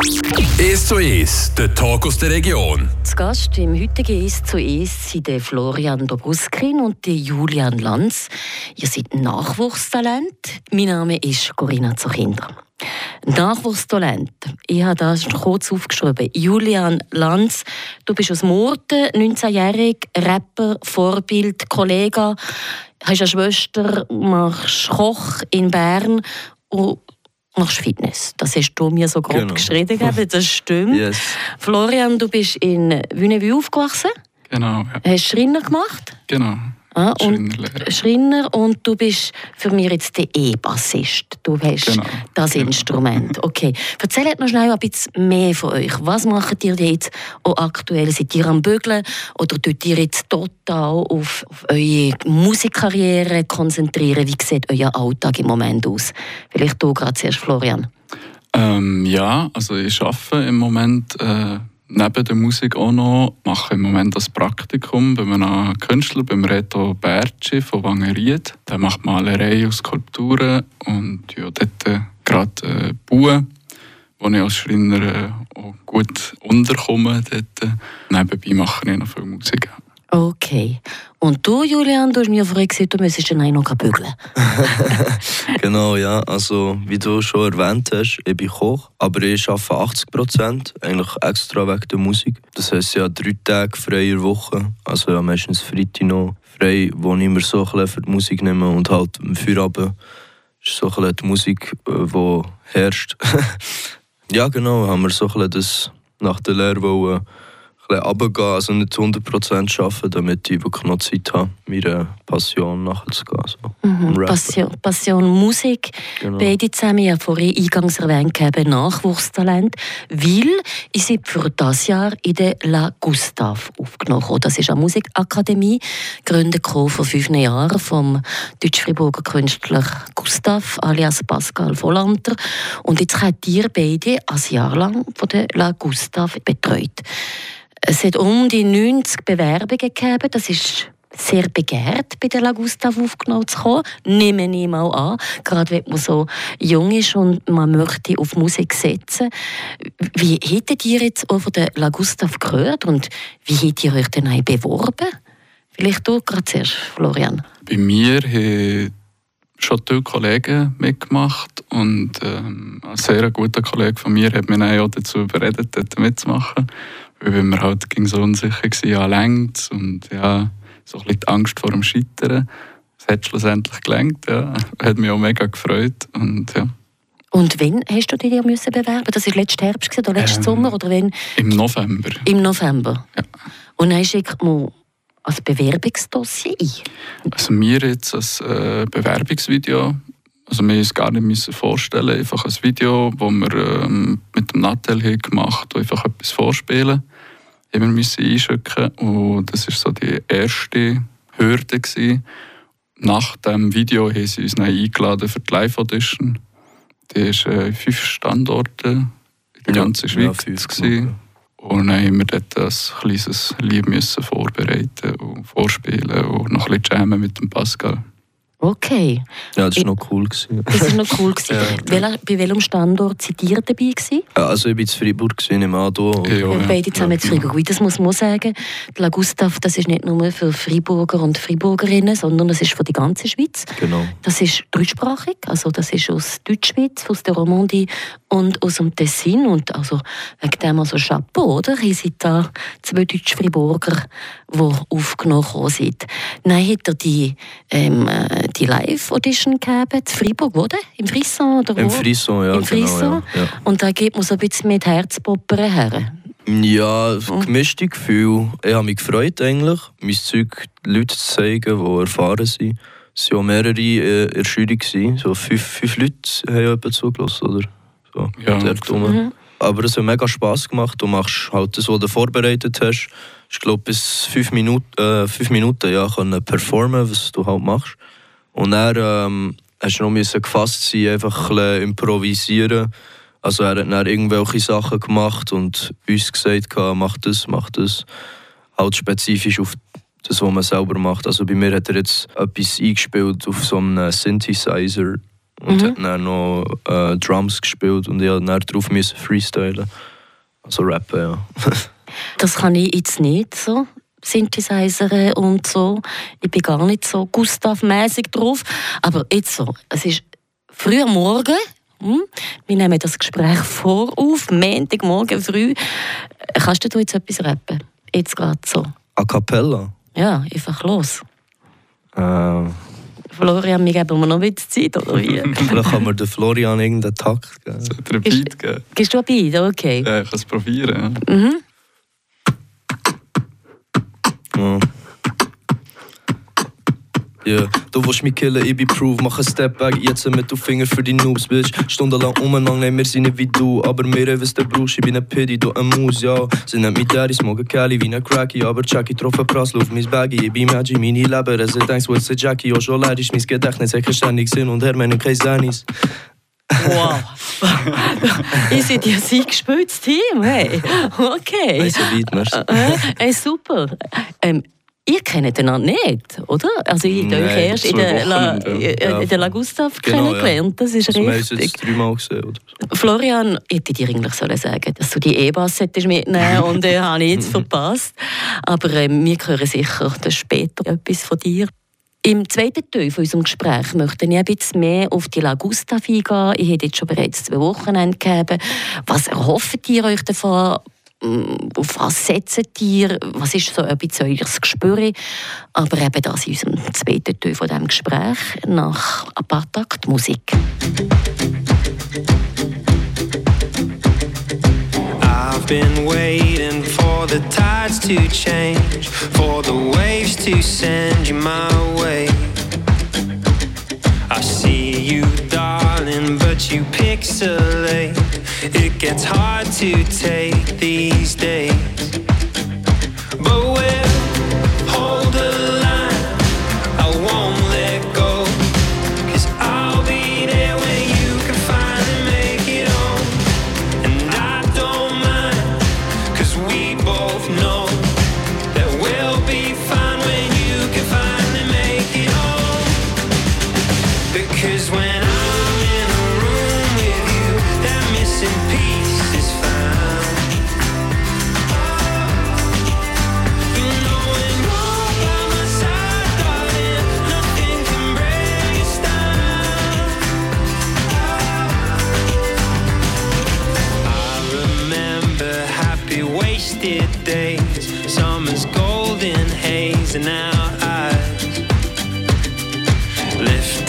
1 zu 1, der Talk aus der Region. Zu Gast im heutigen 1 zu 1 sind der Florian Dobruskin und der Julian Lanz. Ihr seid Nachwuchstalent. Mein Name ist Corinna Zuchinder. Nachwuchstalent. Ich habe das kurz aufgeschrieben. Julian Lanz, du bist aus Murten, 19-jährig, Rapper, Vorbild, Kollege, hast eine Schwester, machst Koch in Bern und machst Fitness. Das hast du mir so grob Genau. geschrieben, gell? das stimmt. Yes. Florian, du bist in Wünnewü aufgewachsen, Genau, ja. hast Schreiner gemacht. Genau. Ah, und. Schreiner und du bist für mich jetzt der E-Bassist. Du hast Genau, das genau. Instrument. Okay. Erzählt noch schnell ein bisschen mehr von euch. Was macht ihr jetzt auch aktuell? Seid ihr am Bügeln oder tut ihr jetzt total auf, auf eure Musikkarriere konzentrieren? Wie sieht euer Alltag im Moment aus? Vielleicht du gerade zuerst, Florian. Ähm, ja, also ich arbeite im Moment äh, neben der Musik auch noch, mache im Moment das Praktikum bei einem Künstler, beim Reto Bertschi von Wangeried. Der macht Malerei und Skulpturen und ja, dort äh, gerade äh, bauen, wo ich als Schreiner äh, auch gut unterkomme. Dort, nebenbei mache ich noch viel Musik. Okay. Und du, Julian, du hast mir vorhin gesagt, du müsstest dann noch bügeln. Genau, ja. Also, wie du schon erwähnt hast, ich bin Koch, aber ich arbeite 80 Prozent, eigentlich extra wegen der Musik. Das heisst, habe drei Tage freier Woche, also ja, meistens Freitag noch frei, wo ich mir so ein bisschen für die Musik nehme und halt am Feierabend ist so ein die Musik, äh, die herrscht. ja, genau, haben wir so ein bisschen das nach der Lehre wollen, bisschen runtergehen, also nicht 100% arbeiten, damit ich wirklich noch Zeit habe, meiner Passion nachzugehen. So. Mhm. Passion, Passion Musik. Genau. Beide zusammen, habe vorhin eingangs erwähnt, gehabt, Nachwuchstalent, weil ich sie für das Jahr in der La Gustave aufgenommen habe. Das ist eine Musikakademie, gegründet vor fünf Jahren vom deutsch-friburger Künstler Gustav alias Pascal Vollanter. Und jetzt habt ihr beide ein Jahr lang von der La Gustave betreut. Es hat um die 90 Bewerbungen gegeben. Das ist sehr begehrt, bei der La Gustave aufgenommen zu kommen. Nehme ich mal an. Gerade wenn man so jung ist und man möchte auf Musik setzen. Wie hättet ihr jetzt auch von der La Gustave gehört und wie hättet ihr euch denn auch beworben? Vielleicht du gerade zuerst, Florian. Bei mir haben schon viele Kollegen mitgemacht und ähm, ein sehr guter Kollege von mir hat mich auch dazu überredet, dort mitzumachen. Weil wir halt ging so unsicher waren, ja, längt's und ja, so ein bisschen die Angst vor dem Scheitern. Es hat schlussendlich gelangt, ja. Hat mich auch mega gefreut und ja. Und wann hast du dich müssen bewerben? Das war letzten Herbst oder letzten Ähm. Sommer oder wann? Im November. Im November. Ja. Und dann schickt man ein Bewerbungsdossier ein. Also mir jetzt ein äh, Bewerbungsvideo, also wir uns gar nicht müssen vorstellen, einfach ein Video, das wir ähm, mit dem Nattel gemacht haben, einfach etwas vorspielen, wir müssen einschicken und das war so die erste Hürde gewesen. Nach dem Video haben sie uns dann eingeladen für die Live-Audition. Die ist äh, in fünf Standorten in der Ja, ganzen ja, Schweiz. gewesen. Und dann haben wir dort ein kleines Lied müssen vorbereiten und vorspielen und noch ein bisschen jammen mit dem Pascal. Okay, Ja, das war noch cool. Gewesen. das war noch cool. gewesen. Wel- Bei welchem Standort seid ihr dabei gewesen? Ja, also ich war in Freiburg, gewesen, im Ado. Und Ja, ja. beide zusammen zu Freiburg. Ui, Das muss man sagen. Die La Gustave, das ist nicht nur für Freiburger und Freiburgerinnen, sondern das ist für die ganze Schweiz. Genau. Das ist deutschsprachig, also das ist aus Deutschschweiz, aus der Romandie und aus dem Tessin. Und also wegen dem also Chapeau, oder? Ihr seid da zwei Deutsch-Friburger, die aufgenommen sind. Dann hat er die, ähm, äh, die Live-Audition gegeben, in Freiburg, oder? Im Frisson oder wo? Im Frisson, ja, Im Frisson? genau. Ja, Und da geht man so ein bisschen mit Herzpoppern her. ja. ja gemischte Gefühl. Ich habe mich gefreut, eigentlich, mein Zeug Leuten zu zeigen, die erfahren sind. Es waren mehrere äh, in der Jury. gewesen. So fünf, fünf Leute haben ja etwa zugelassen, oder? So, Ja. dort. Mhm. Aber es hat mega Spass gemacht. Du machst halt das, was du vorbereitet hast. Ich glaube, bis fünf Minuten, äh, fünf Minuten ja, können performen, was du halt machst. Und dann ähm, hast noch müssen gefasst sein, einfach ein bisschen improvisieren. Also er hat dann irgendwelche Sachen gemacht und uns gesagt, mach das, mach das. Halt spezifisch auf das, was man selber macht. Also bei mir hat er jetzt etwas eingespielt auf so einem Synthesizer und Mhm. hat dann noch äh, Drums gespielt und ich musste dann müssen freestylen. Also rappen, ja. Das kann ich jetzt nicht so. Synthesizer und so. Ich bin gar nicht so Gustav-mäßig drauf. Aber jetzt so. Es ist früh am Morgen. Hm? Wir nehmen das Gespräch vor auf. Montagmorgen früh. Kannst du jetzt etwas rappen? Jetzt gerade so. A cappella. Ja, einfach los. Äh, Florian, wir geben mir noch ein bisschen Zeit, oder wie? vielleicht kann mir der Florian irgendeinen Takt geben. Soll ich dir einen Beat geben? Gehst du ein Beat? Okay. Ja, ich kann es probieren. Ja. Mhm. Ja, du willst mich killen, ich bin proof, mach einen Step back, jetzt mit du Finger für die Noobs, bitch. Stundenlang umeinander, nein, wir sind nicht wie du, aber mir was du brauchst, ich bin ein Piddy, du ein Maus, ja. Sie nennt mich Daddy, smoke Kelly wie ein Cracky, aber Jackie troffen Prassel auf mein Baggy, ich bin Maggi, meine Leber, ist denkst, wo ist der Jackie, auch schon leid ist mein Gedächtnis, ich ständig Sinn. Und her, meine kein Senis. Wow. Ihr seid ja ein eingespieltes Team, hey. Okay. Weiss ja weit, merci. Äh, hey, super. Ähm, ihr kennt einander nicht, oder? Also ich habe euch erst in der, La, ja. in der La Gustav Genau, kennengelernt, das ist Also, wir haben richtig. jetzt dreimal gesehen, oder so. Florian, ich hätte dir eigentlich sollen sagen, dass du die E-Bass mitnehmen und den habe ich jetzt verpasst. Aber ähm, wir hören sicher später etwas von dir. Im zweiten Teil von unserem Gespräch möchte ich ein bisschen mehr auf die La Gustav eingehen. Ich habe jetzt schon bereits zwei Wochenende gegeben. Was erhofft ihr euch davon? Mm, Auf was setzt ihr? Was ist so ein bisschen euer Gespür? Aber eben das in unserem zweiten Teil von diesem Gespräch nach paar Takt Musik. I've been waiting for the tides to change, for the waves to send you my way. I see you, darling, but you pixelate. It gets hard to take these days.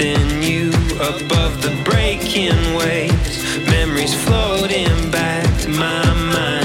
Lifting you above the breaking waves, memories floating back to my mind.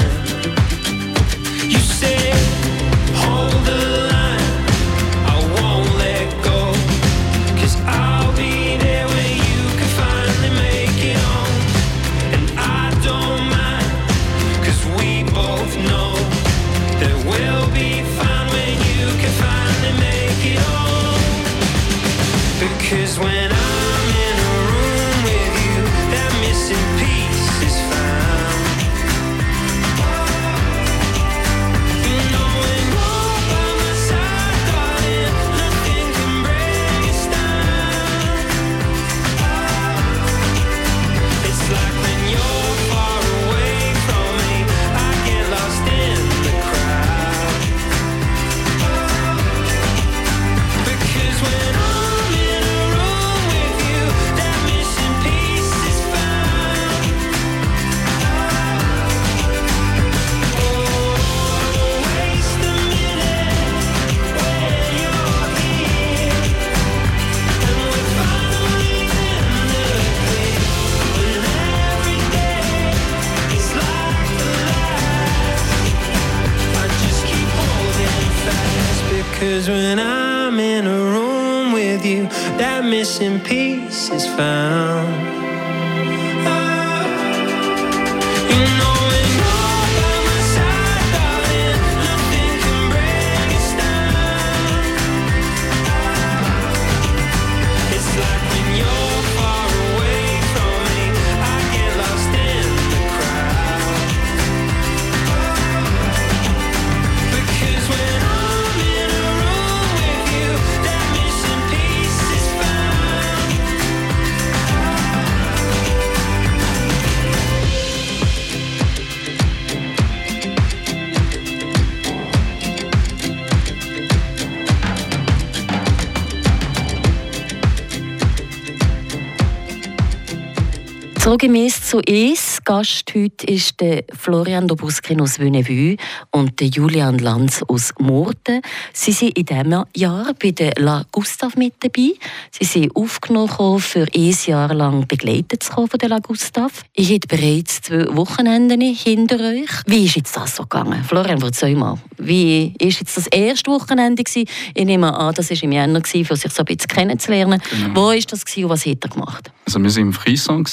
So gemäß zu es. Gast heute ist der Florian Dobuskin aus Wünnevue und der Julian Lanz aus Murten. Sie sind in diesem Jahr bei der La Gustav mit dabei. Sie sind aufgenommen, für ein Jahr lang begleitet zu kommen von der La Gustav. Ich habe bereits zwei Wochenenden hinter euch. Wie ist jetzt das so gegangen? Florian, erzähl mal. Wie war jetzt das erste Wochenende? Gewesen? Ich nehme an, das war im Jänner, für sich so ein bisschen kennenzulernen. Genau. Wo war das und was hat er gemacht? Also wir waren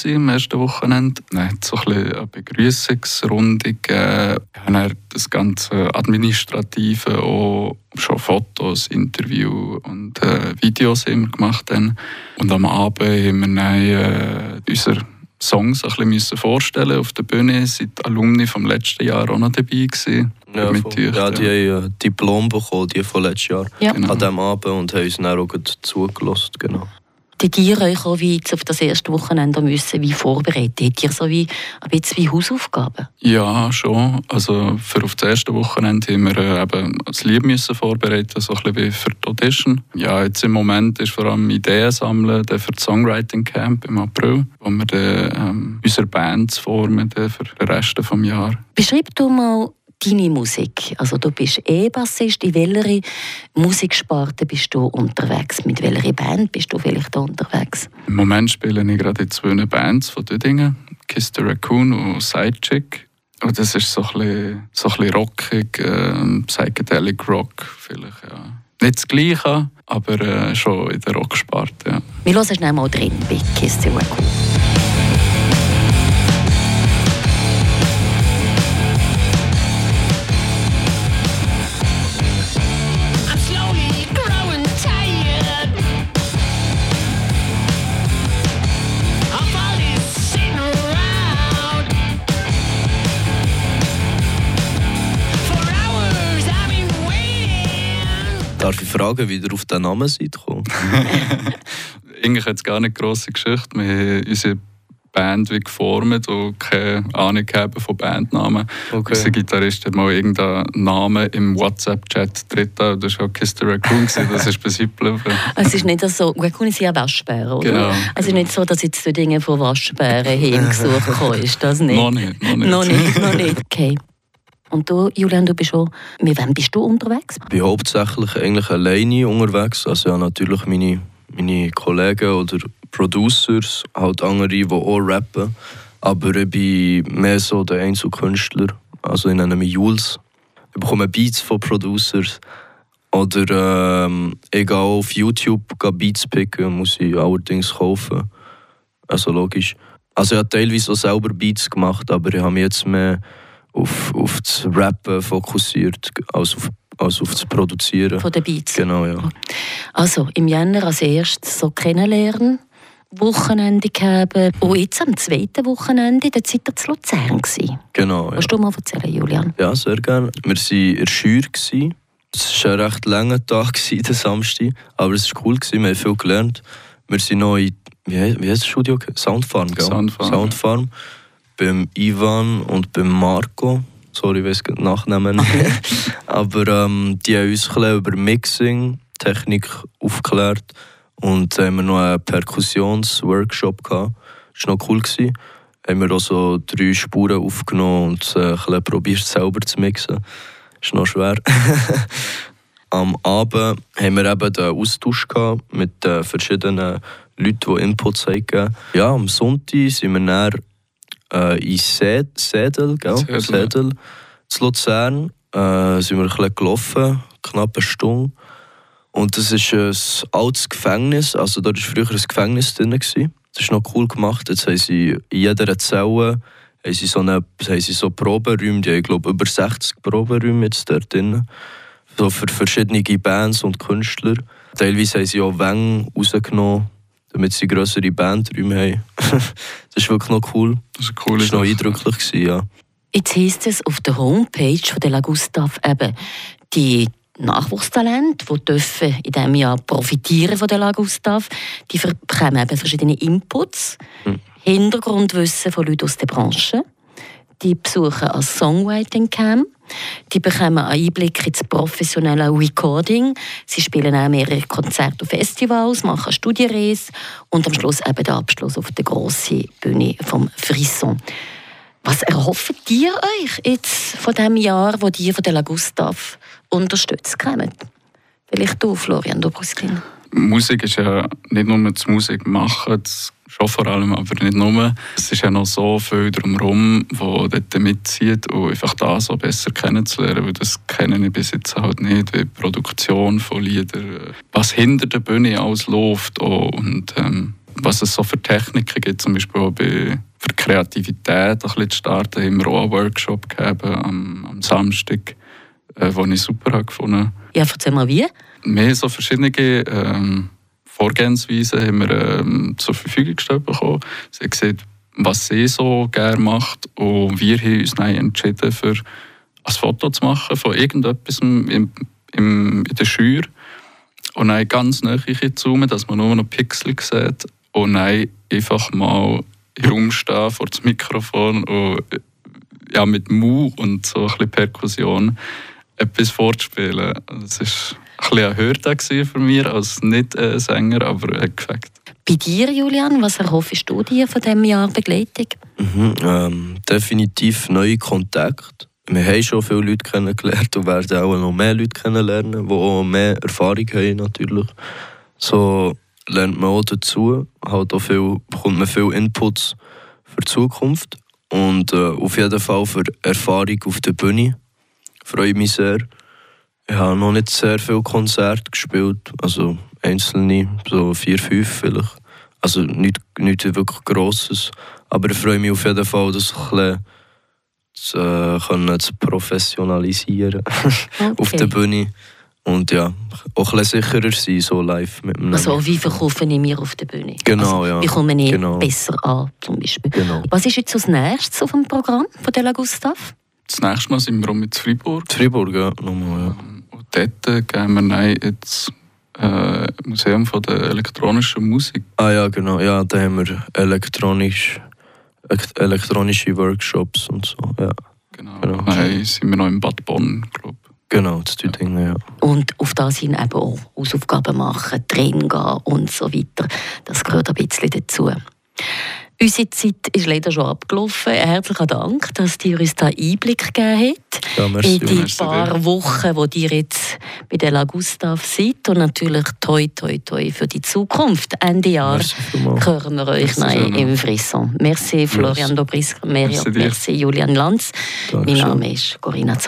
im am ersten Wochenende. Dann hat es so ein bisschen eine Begrüßungsrunde gegeben. Wir haben das ganze Administrative, auch schon Fotos, Interviews und äh, Videos immer gemacht. Dann. Und am Abend haben wir dann, äh, unsere Songs ein bisschen vorstellen auf der Bühne. Sind Alumni vom letzten Jahr auch noch dabei gewesen. Ja, mit ja, ja, die haben ein Diplom bekommen, die von letztes Jahr, ja. genau. an diesem Abend und haben uns dann auch zugelassen. Genau die ihr euch auch wie auf das erste Wochenende müssen, wie vorbereitet? Ihr so wie ein bisschen wie Hausaufgaben? Ja, schon. Also für auf das erste Wochenende haben wir äh, eben das Lied müssen vorbereiten, so ein bisschen wie für die Audition. Ja, jetzt im Moment ist vor allem Ideen sammeln für das Songwriting Camp im April, wo wir dann, ähm, unsere Bands formen für den Rest des Jahres. Beschreib du mal deine Musik? Also du bist E-Bassist, in welcher Musiksparte bist du unterwegs? Mit welcher Band bist du vielleicht unterwegs? Im Moment spiele ich gerade in zwei Bands von Dödingen, Kiss the Raccoon und Sidechick. Und das ist so ein bisschen, so ein bisschen rockig, äh, Psychedelic Rock vielleicht, ja. Nicht das Gleiche, aber äh, schon in der Rocksparte, ja. Wir hören schnell mal drin bei Kiss the Raccoon. Darf ich fragen, wie ihr auf den Namen seid gekommen? Eigentlich hat es gar nicht grosse Geschichte. Wir haben unsere Band wie geformt und keine Ahnung haben von Bandnamen. Okay. Unser Gitarrist hat mal irgendeinen Namen im WhatsApp-Chat drin. Das war auch Kiss the Raccoon, das ist bei geblieben. Es ist nicht so, Raccoon ist ja Waschbär, oder? Genau. Es ist nicht so, dass jetzt so Dinge von Waschbären hingesucht ist das nicht? Noch nicht, noch nicht. noch nicht, noch nicht. Okay. Und du, Julian, du bist schon, mit wem bist du unterwegs? Ich bin hauptsächlich eigentlich alleine unterwegs. Also ja, natürlich meine, meine Kollegen oder Producers, halt andere, die auch rappen. Aber ich bin mehr so der Einzelkünstler. Also ich nenne mich Jules. Ich bekomme Beats von Producers. Oder ähm, ich gehe auf YouTube Beats picken, muss ich allerdings kaufen. Also logisch. Also ich habe teilweise auch selber Beats gemacht, aber ich habe jetzt mehr auf, auf das Rappen fokussiert, als auf, als auf das Produzieren. Von den Beats? Genau, ja. Also im Jänner als erstes so kennenlernen, Wochenende gehabt und jetzt am zweiten Wochenende, da seid ihr zu Luzern gewesen. Genau, ja. Willst du mal erzählen, Julian? Ja, sehr gerne. Wir waren in der Schür. Es war ein recht langer Tag, der Samstag, aber es war cool, wir haben viel gelernt. Wir sind noch in, wie heißt, das Studio? Soundfarm, gell? Soundfarm. Soundfarm beim Ivan und beim Marco. Sorry, ich weiß nicht Nachnamen. Aber ähm, die haben uns ein über Mixing, Technik aufgeklärt. Und haben wir noch einen Perkussionsworkshop gehabt. Das war noch cool. Gewesen. Haben wir auch so drei Spuren aufgenommen und äh, ein probiert selber zu mixen. Das ist noch schwer. Am Abend haben wir eben den Austausch mit äh, verschiedenen Leuten, die Inputs haben. Ja, am Sonntag sind wir dann äh, in Sädel, gell? Sädel, Sädel zu Luzern, äh, sind wir ein bisschen gelaufen, knapp eine Stunde. Und das ist ein altes Gefängnis, also dort war früher ein Gefängnis drin. Gewesen. Das ist noch cool gemacht. Jetzt haben sie in jeder Zelle haben sie so, eine, haben sie so Proberäume, die haben, glaube über 60 Proberäume jetzt dort drin. So für verschiedene Bands und Künstler. Teilweise haben sie auch Wänge rausgenommen, damit sie größere Bandräume haben. das ist wirklich noch cool. Das ist, cool, das war noch eindrücklich, gewesen, ja. Jetzt heisst es auf der Homepage von der La Gustav eben, die Nachwuchstalente, die dürfen in diesem Jahr profitieren von der La Gustav, die bekommen eben verschiedene Inputs, hm. Hintergrundwissen von Leuten aus der Branche. Die besuchen ein Songwriting Camp Die bekommen einen Einblick ins professionelle Recording. Sie spielen auch mehrere Konzerte und Festivals, machen Studienreise und am Schluss eben den Abschluss auf der grossen Bühne vom Frisson. Was erhofft ihr euch jetzt von dem Jahr, wo die von der La Gustav unterstützt kommen? Vielleicht du, Florian Dobruskin. Musik ist ja nicht nur das Musik machen, das schon vor allem, aber nicht nur. Es ist ja noch so viel drumherum, wo dort mitzieht und einfach da so besser kennenzulernen, weil das kenne ich bis jetzt halt nicht, wie die Produktion von Liedern, was hinter der Bühne alles läuft auch und ähm, was es so für Techniken gibt, zum Beispiel auch bei, für Kreativität ein bisschen zu starten, haben wir auch einen Workshop gegeben am, am Samstag, äh, den ich super habe gefunden Ja, erzähl mal wie. mehr so verschiedene ähm, Vorgehensweisen haben wir ähm, zur Verfügung gestellt bekommen. Sie hat gesehen, was sie so gerne macht und wir haben uns dann entschieden, für ein Foto zu machen von irgendetwas im, im, in der Schür und dann ganz nahe zoomen, dass man nur noch Pixel sieht und dann einfach mal herumstehen vor das Mikrofon und ja, mit Mu und so ein bisschen Perkussion etwas vorzuspielen. Das war ein bisschen eine Hürde für mich als Nicht-Sänger, aber hat gefällt. Bei dir, Julian, was erhoffst du dir von diesem Jahr Begleitung? Mhm, ähm, definitiv neue Kontakte. Wir haben schon viele Leute kennengelernt und werden auch noch mehr Leute kennenlernen, die auch mehr Erfahrung haben natürlich. So lernt man auch dazu, halt auch viel, bekommt man viel Inputs für die Zukunft und äh, auf jeden Fall für Erfahrung auf der Bühne freue ich mich sehr. Ich habe noch nicht sehr viele Konzerte gespielt, also einzelne, so vier, fünf vielleicht. Also nichts nicht wirklich Grosses. Aber ich freue mich auf jeden Fall, das ein bisschen zu, äh, können zu professionalisieren auf der Bühne. Und ja, auch ein bisschen sicherer sein, so live mit einem Also wie verkaufe ich mir auf der Bühne? Genau, also, ja. Wie komme ich Genau. besser an, zum Beispiel? Genau. Was ist jetzt als nächstes auf dem Programm von La Gustav? Das nächste Mal sind wir mit Freiburg. In Freiburg, ja, nochmal, ja. Dort äh, gehen wir ins äh, Museum von der elektronischen Musik. Ah ja, genau, ja, da haben wir elektronisch, ek- elektronische Workshops und so, ja. Genau. Genau. Dann sind wir noch im Bad Bonn, glaube Genau, das tut Dinge, ja. Und auf das hin eben auch Hausaufgaben machen, Training gehen und so weiter. Das gehört ein bisschen dazu. Unsere Zeit ist leider schon abgelaufen. Herzlichen Dank, dass ihr uns da Einblick gegeben habt. Ja, merci. in die merci paar dir. Wochen, wo ihr jetzt bei der La Gustav seid. Und natürlich toi, toi, toi für die Zukunft. Ende Jahr hören wir euch nein im Frisson. Merci Florian Miriam, Merci merci Julian Lanz. Mein Dankeschön. Name ist Corinna Zoll.